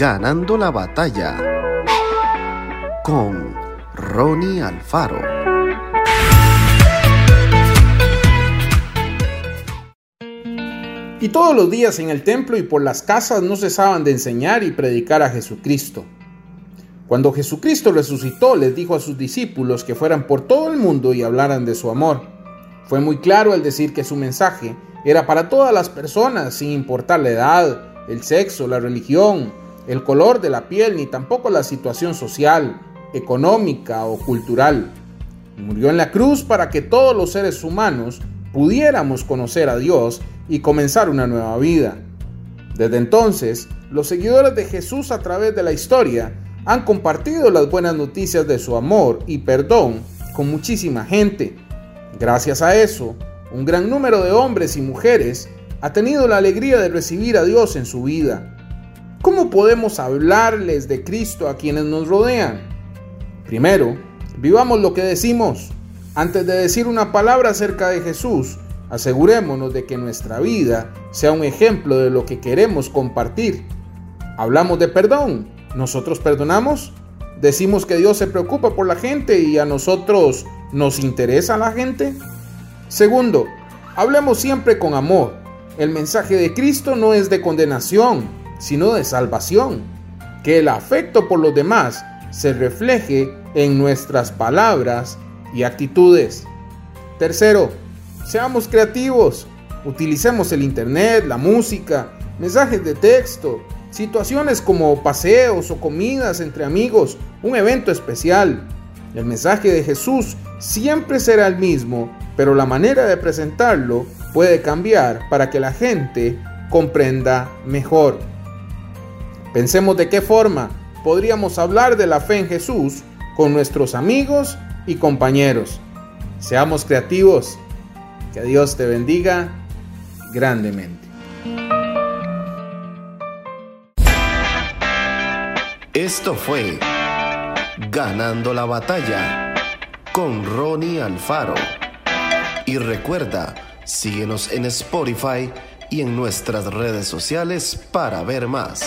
Ganando la batalla con Ronnie Alfaro. Y todos los días en el templo y por las casas no cesaban de enseñar y predicar a Jesucristo. Cuando Jesucristo resucitó, les dijo a sus discípulos que fueran por todo el mundo y hablaran de su amor. Fue muy claro al decir que su mensaje era para todas las personas, sin importar la edad, el sexo, la religión, el color de la piel, ni tampoco la situación social, económica o cultural. Murió en la cruz para que todos los seres humanos pudiéramos conocer a Dios y comenzar una nueva vida. Desde entonces, los seguidores de Jesús a través de la historia han compartido las buenas noticias de su amor y perdón con muchísima gente. Gracias a eso, un gran número de hombres y mujeres ha tenido la alegría de recibir a Dios en su vida. ¿Cómo podemos hablarles de Cristo a quienes nos rodean? Primero, vivamos lo que decimos. Antes de decir una palabra acerca de Jesús, asegurémonos de que nuestra vida sea un ejemplo de lo que queremos compartir. Hablamos de perdón, ¿Nosotros perdonamos? ¿Decimos que Dios se preocupa por la gente y a nosotros nos interesa la gente? Segundo, hablemos siempre con amor. El mensaje de Cristo no es de condenación, sino de salvación. Que el afecto por los demás se refleje en nuestras palabras y actitudes. Tercero, seamos creativos. Utilicemos el Internet, la música, mensajes de texto, Situaciones como paseos o comidas entre amigos, un evento especial. El mensaje de Jesús siempre será el mismo, pero la manera de presentarlo puede cambiar para que la gente comprenda mejor. Pensemos de qué forma podríamos hablar de la fe en Jesús con nuestros amigos y compañeros. Seamos creativos. Que Dios te bendiga grandemente. Esto fue Ganando la batalla con Ronnie Alfaro. Y recuerda, síguenos en Spotify y en nuestras redes sociales para ver más.